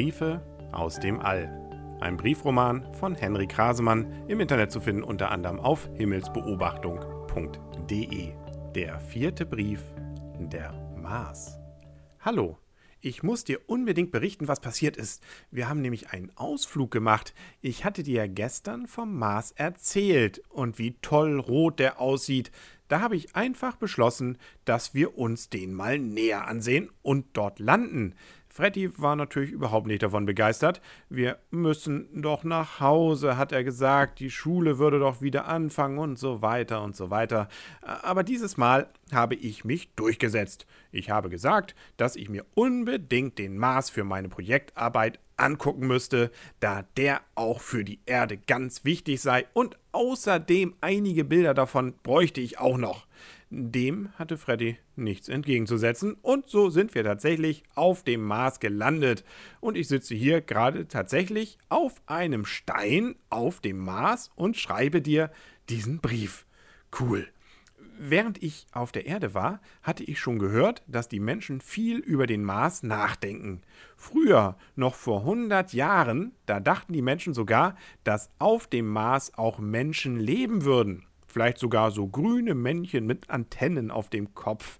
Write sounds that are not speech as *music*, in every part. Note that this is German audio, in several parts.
Briefe aus dem All. Ein Briefroman von Henry Krasemann, im Internet zu finden unter anderem auf himmelsbeobachtung.de. Der vierte Brief der Mars. Hallo, ich muss dir unbedingt berichten, was passiert ist. Wir haben nämlich einen Ausflug gemacht. Ich hatte dir ja gestern vom Mars erzählt und wie toll rot der aussieht. Da habe ich einfach beschlossen, dass wir uns den mal näher ansehen und dort landen. Freddy war natürlich überhaupt nicht davon begeistert. Wir müssen doch nach Hause, hat er gesagt, die Schule würde doch wieder anfangen und so weiter und so weiter. Aber dieses Mal habe ich mich durchgesetzt. Ich habe gesagt, dass ich mir unbedingt den Mars für meine Projektarbeit angucken müsste, da der auch für die Erde ganz wichtig sei und außerdem einige Bilder davon bräuchte ich auch noch. Dem hatte Freddy nichts entgegenzusetzen und so sind wir tatsächlich auf dem Mars gelandet. Und ich sitze hier gerade tatsächlich auf einem Stein auf dem Mars und schreibe dir diesen Brief. Cool. Während ich auf der Erde war, hatte ich schon gehört, dass die Menschen viel über den Mars nachdenken. Früher, noch vor 100 Jahren, da dachten die Menschen sogar, dass auf dem Mars auch Menschen leben würden. Vielleicht sogar so grüne Männchen mit Antennen auf dem Kopf.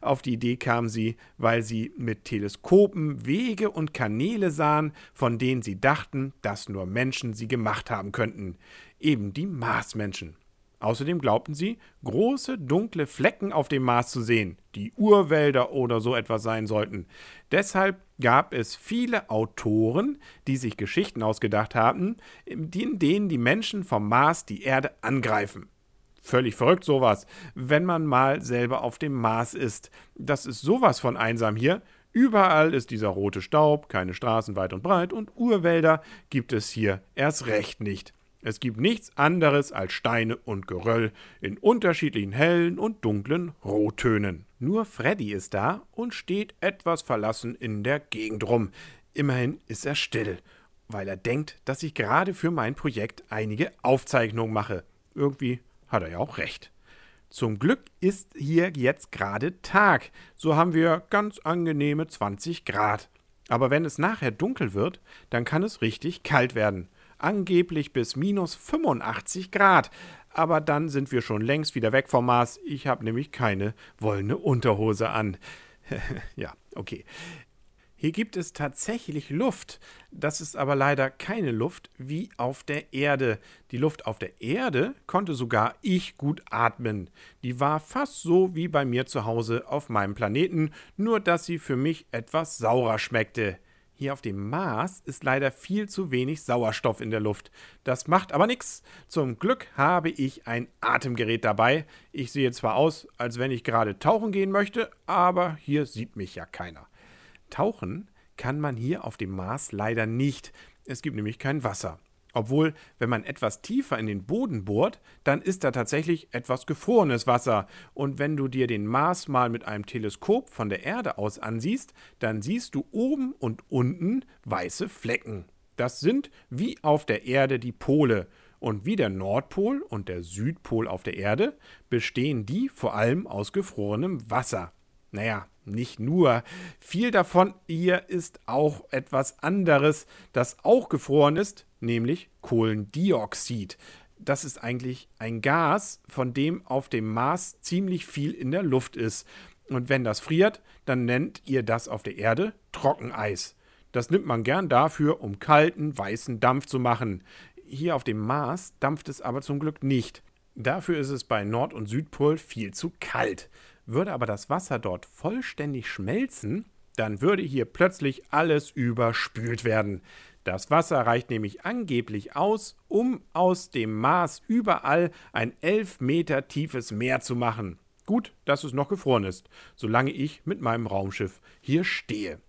Auf die Idee kamen sie, weil sie mit Teleskopen Wege und Kanäle sahen, von denen sie dachten, dass nur Menschen sie gemacht haben könnten. Eben die Marsmenschen. Außerdem glaubten sie, große dunkle Flecken auf dem Mars zu sehen, die Urwälder oder so etwas sein sollten. Deshalb gab es viele Autoren, die sich Geschichten ausgedacht haben, in denen die Menschen vom Mars die Erde angreifen. Völlig verrückt sowas, wenn man mal selber auf dem Mars ist. Das ist sowas von einsam hier. Überall ist dieser rote Staub, keine Straßen weit und breit und Urwälder gibt es hier erst recht nicht. Es gibt nichts anderes als Steine und Geröll in unterschiedlichen hellen und dunklen Rottönen. Nur Freddy ist da und steht etwas verlassen in der Gegend rum. Immerhin ist er still, weil er denkt, dass ich gerade für mein Projekt einige Aufzeichnungen mache. Irgendwie hat er ja auch recht. Zum Glück ist hier jetzt gerade Tag. So haben wir ganz angenehme 20 Grad. Aber wenn es nachher dunkel wird, dann kann es richtig kalt werden angeblich bis minus 85 Grad. Aber dann sind wir schon längst wieder weg vom Mars. Ich habe nämlich keine wollene Unterhose an. *laughs* ja, okay. Hier gibt es tatsächlich Luft. Das ist aber leider keine Luft wie auf der Erde. Die Luft auf der Erde konnte sogar ich gut atmen. Die war fast so wie bei mir zu Hause auf meinem Planeten, nur dass sie für mich etwas saurer schmeckte. Hier auf dem Mars ist leider viel zu wenig Sauerstoff in der Luft. Das macht aber nichts. Zum Glück habe ich ein Atemgerät dabei. Ich sehe zwar aus, als wenn ich gerade tauchen gehen möchte, aber hier sieht mich ja keiner. Tauchen kann man hier auf dem Mars leider nicht. Es gibt nämlich kein Wasser. Obwohl, wenn man etwas tiefer in den Boden bohrt, dann ist da tatsächlich etwas gefrorenes Wasser. Und wenn du dir den Mars mal mit einem Teleskop von der Erde aus ansiehst, dann siehst du oben und unten weiße Flecken. Das sind wie auf der Erde die Pole. Und wie der Nordpol und der Südpol auf der Erde bestehen die vor allem aus gefrorenem Wasser. Naja, nicht nur. Viel davon hier ist auch etwas anderes, das auch gefroren ist, nämlich Kohlendioxid. Das ist eigentlich ein Gas, von dem auf dem Mars ziemlich viel in der Luft ist. Und wenn das friert, dann nennt ihr das auf der Erde Trockeneis. Das nimmt man gern dafür, um kalten, weißen Dampf zu machen. Hier auf dem Mars dampft es aber zum Glück nicht. Dafür ist es bei Nord- und Südpol viel zu kalt. Würde aber das Wasser dort vollständig schmelzen, dann würde hier plötzlich alles überspült werden. Das Wasser reicht nämlich angeblich aus, um aus dem Mars überall ein elf Meter tiefes Meer zu machen. Gut, dass es noch gefroren ist, solange ich mit meinem Raumschiff hier stehe.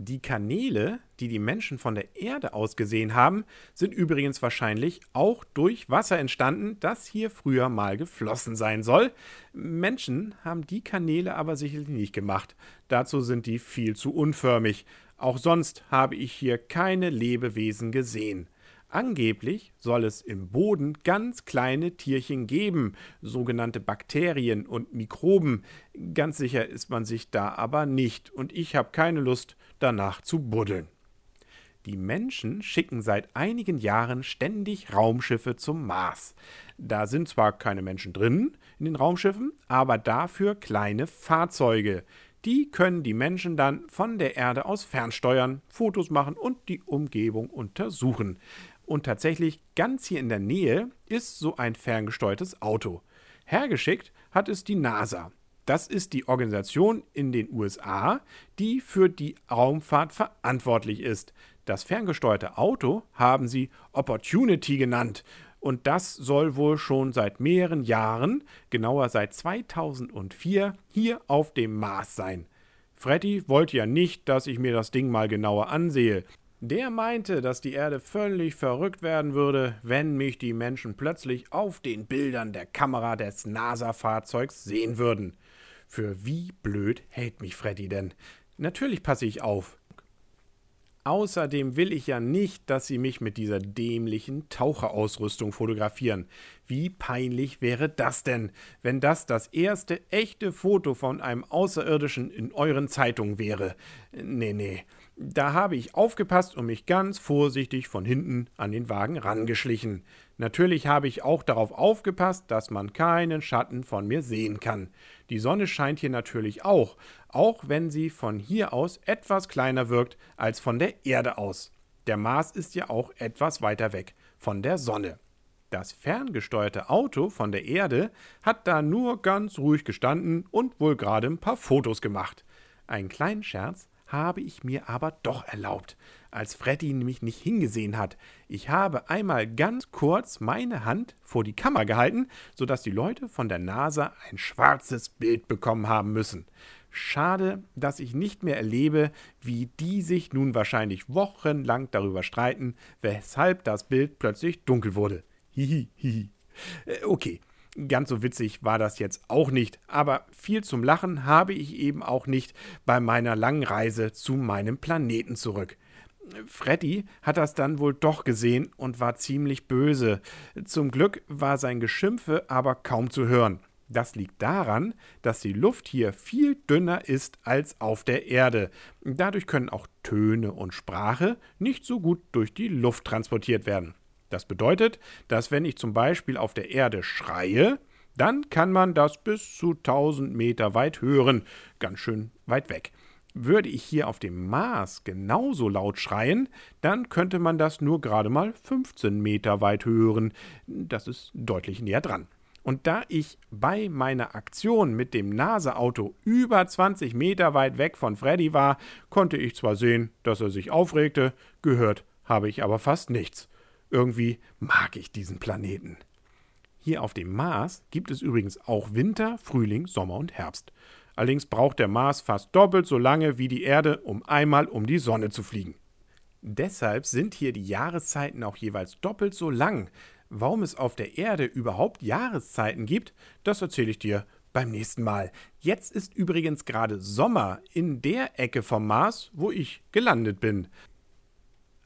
Die Kanäle, die die Menschen von der Erde aus gesehen haben, sind übrigens wahrscheinlich auch durch Wasser entstanden, das hier früher mal geflossen sein soll. Menschen haben die Kanäle aber sicherlich nicht gemacht. Dazu sind die viel zu unförmig. Auch sonst habe ich hier keine Lebewesen gesehen. Angeblich soll es im Boden ganz kleine Tierchen geben, sogenannte Bakterien und Mikroben. Ganz sicher ist man sich da aber nicht, und ich habe keine Lust, danach zu buddeln. Die Menschen schicken seit einigen Jahren ständig Raumschiffe zum Mars. Da sind zwar keine Menschen drin in den Raumschiffen, aber dafür kleine Fahrzeuge. Die können die Menschen dann von der Erde aus fernsteuern, Fotos machen und die Umgebung untersuchen. Und tatsächlich ganz hier in der Nähe ist so ein ferngesteuertes Auto. Hergeschickt hat es die NASA. Das ist die Organisation in den USA, die für die Raumfahrt verantwortlich ist. Das ferngesteuerte Auto haben sie Opportunity genannt. Und das soll wohl schon seit mehreren Jahren, genauer seit 2004, hier auf dem Mars sein. Freddy wollte ja nicht, dass ich mir das Ding mal genauer ansehe. Der meinte, dass die Erde völlig verrückt werden würde, wenn mich die Menschen plötzlich auf den Bildern der Kamera des NASA-Fahrzeugs sehen würden. Für wie blöd hält mich Freddy denn? Natürlich passe ich auf. Außerdem will ich ja nicht, dass Sie mich mit dieser dämlichen Taucherausrüstung fotografieren. Wie peinlich wäre das denn, wenn das das erste echte Foto von einem Außerirdischen in euren Zeitungen wäre? Nee, nee. Da habe ich aufgepasst und mich ganz vorsichtig von hinten an den Wagen rangeschlichen. Natürlich habe ich auch darauf aufgepasst, dass man keinen Schatten von mir sehen kann. Die Sonne scheint hier natürlich auch, auch wenn sie von hier aus etwas kleiner wirkt als von der Erde aus. Der Mars ist ja auch etwas weiter weg von der Sonne. Das ferngesteuerte Auto von der Erde hat da nur ganz ruhig gestanden und wohl gerade ein paar Fotos gemacht. Einen kleinen Scherz habe ich mir aber doch erlaubt, als Freddy nämlich nicht hingesehen hat. Ich habe einmal ganz kurz meine Hand vor die Kamera gehalten, sodass die Leute von der NASA ein schwarzes Bild bekommen haben müssen. Schade, dass ich nicht mehr erlebe, wie die sich nun wahrscheinlich wochenlang darüber streiten, weshalb das Bild plötzlich dunkel wurde. Hihi, hihi. Äh, okay, Ganz so witzig war das jetzt auch nicht, aber viel zum Lachen habe ich eben auch nicht bei meiner langen Reise zu meinem Planeten zurück. Freddy hat das dann wohl doch gesehen und war ziemlich böse. Zum Glück war sein Geschimpfe aber kaum zu hören. Das liegt daran, dass die Luft hier viel dünner ist als auf der Erde. Dadurch können auch Töne und Sprache nicht so gut durch die Luft transportiert werden. Das bedeutet, dass wenn ich zum Beispiel auf der Erde schreie, dann kann man das bis zu 1000 Meter weit hören, ganz schön weit weg. Würde ich hier auf dem Mars genauso laut schreien, dann könnte man das nur gerade mal 15 Meter weit hören. Das ist deutlich näher dran. Und da ich bei meiner Aktion mit dem NASA-Auto über 20 Meter weit weg von Freddy war, konnte ich zwar sehen, dass er sich aufregte, gehört habe ich aber fast nichts. Irgendwie mag ich diesen Planeten. Hier auf dem Mars gibt es übrigens auch Winter, Frühling, Sommer und Herbst. Allerdings braucht der Mars fast doppelt so lange wie die Erde, um einmal um die Sonne zu fliegen. Deshalb sind hier die Jahreszeiten auch jeweils doppelt so lang. Warum es auf der Erde überhaupt Jahreszeiten gibt, das erzähle ich dir beim nächsten Mal. Jetzt ist übrigens gerade Sommer in der Ecke vom Mars, wo ich gelandet bin.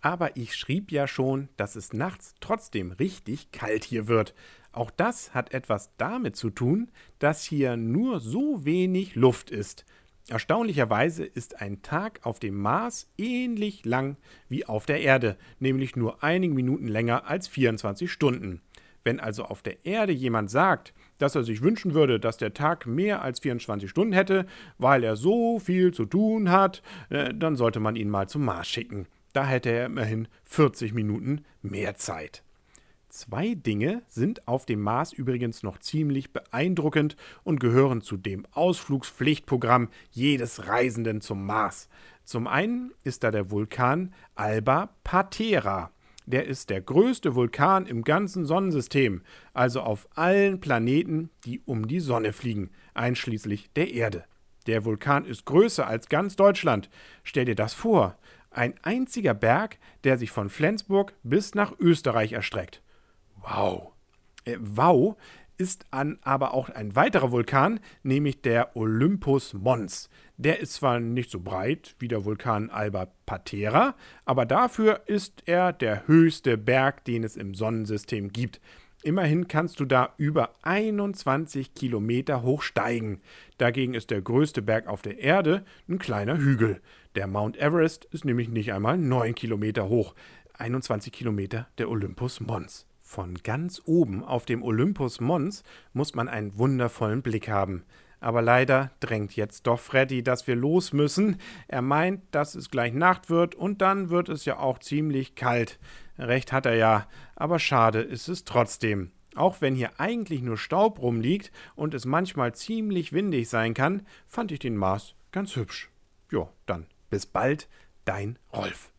Aber ich schrieb ja schon, dass es nachts trotzdem richtig kalt hier wird. Auch das hat etwas damit zu tun, dass hier nur so wenig Luft ist. Erstaunlicherweise ist ein Tag auf dem Mars ähnlich lang wie auf der Erde, nämlich nur einige Minuten länger als 24 Stunden. Wenn also auf der Erde jemand sagt, dass er sich wünschen würde, dass der Tag mehr als 24 Stunden hätte, weil er so viel zu tun hat, äh, dann sollte man ihn mal zum Mars schicken. Da hätte er immerhin 40 Minuten mehr Zeit. Zwei Dinge sind auf dem Mars übrigens noch ziemlich beeindruckend und gehören zu dem Ausflugspflichtprogramm jedes Reisenden zum Mars. Zum einen ist da der Vulkan Alba Patera. Der ist der größte Vulkan im ganzen Sonnensystem, also auf allen Planeten, die um die Sonne fliegen, einschließlich der Erde. Der Vulkan ist größer als ganz Deutschland. Stell dir das vor. Ein einziger Berg, der sich von Flensburg bis nach Österreich erstreckt. Wow. Äh, wow ist an aber auch ein weiterer Vulkan, nämlich der Olympus Mons. Der ist zwar nicht so breit wie der Vulkan Alba Patera, aber dafür ist er der höchste Berg, den es im Sonnensystem gibt. Immerhin kannst du da über 21 Kilometer hoch steigen. Dagegen ist der größte Berg auf der Erde ein kleiner Hügel. Der Mount Everest ist nämlich nicht einmal 9 Kilometer hoch. 21 Kilometer der Olympus Mons. Von ganz oben auf dem Olympus Mons muss man einen wundervollen Blick haben. Aber leider drängt jetzt doch Freddy, dass wir los müssen. Er meint, dass es gleich Nacht wird und dann wird es ja auch ziemlich kalt. Recht hat er ja, aber schade ist es trotzdem. Auch wenn hier eigentlich nur Staub rumliegt und es manchmal ziemlich windig sein kann, fand ich den Mars ganz hübsch. Jo, dann bis bald, dein Rolf.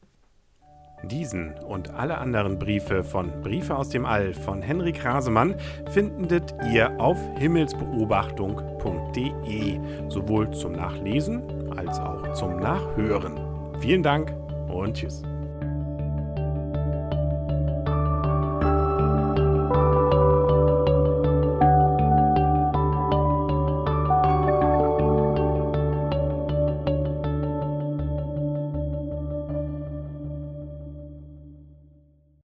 Diesen und alle anderen Briefe von Briefe aus dem All von Henrik Rasemann findet ihr auf himmelsbeobachtung.de, sowohl zum Nachlesen als auch zum Nachhören. Vielen Dank und tschüss.